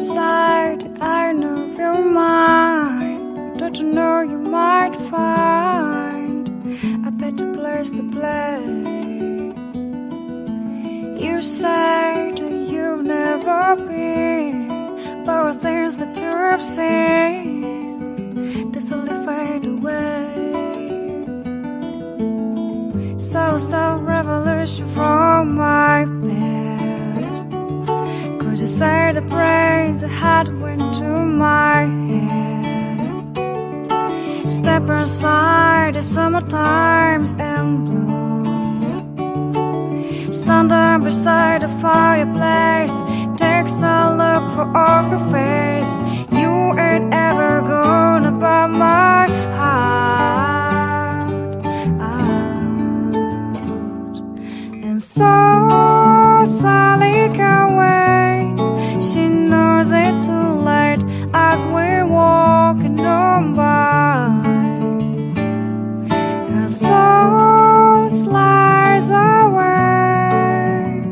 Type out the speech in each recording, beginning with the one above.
inside, I know you're mine. Don't you know you might find a better place to play? You said you've never been, but things that you have seen, they slowly fade away. So stop revolution from the praise that had went to my head? Step inside the summer times and blow. Stand there beside the fireplace. Takes a look for off your face. You ain't ever gonna buy my heart out. And so walking on by. Her soul slides away,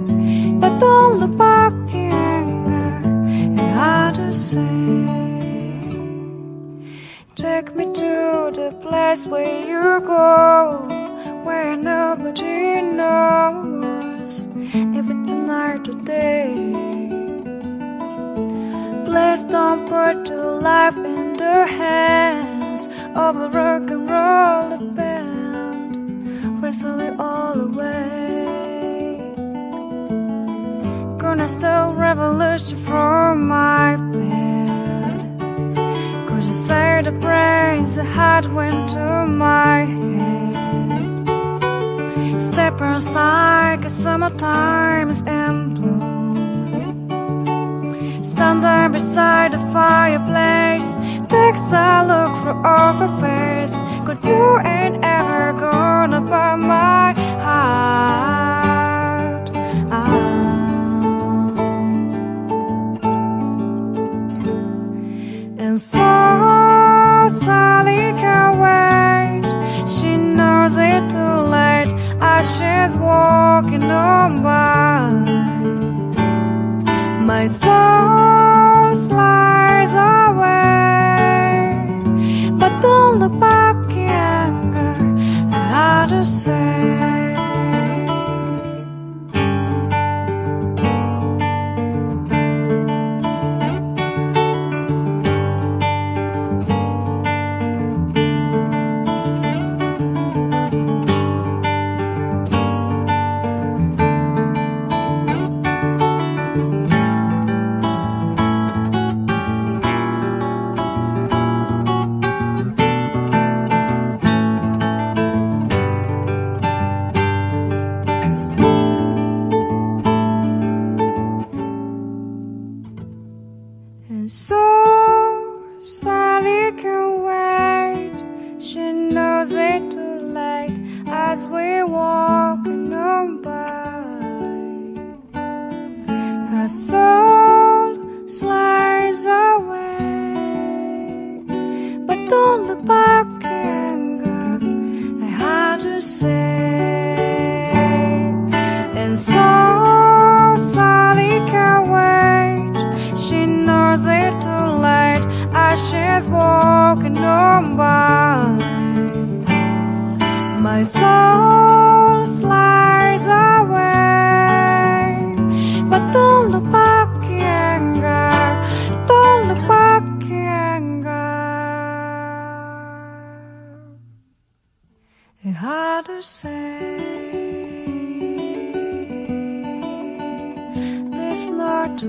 but don't look back in anger. Hard to say. Take me to the place where you go, where nobody knows if it's night or day. Please don't put your life in the hands of a rock and roll band. Wrestle it all away. Gonna steal revolution from my bed. Could you say the praise that had went to my head? Step inside, cause summer times in bloom. Stand there beside the fireplace. Takes a look through off her face. Cause you ain't ever gonna buy my heart out. And so Sally can wait. She knows it too late as she's walking on by. My soul don't look back in anger. I to say. As walking on by. My soul slides away, but don't look back in anger. Don't look back in anger. It's hard to say. This Lord to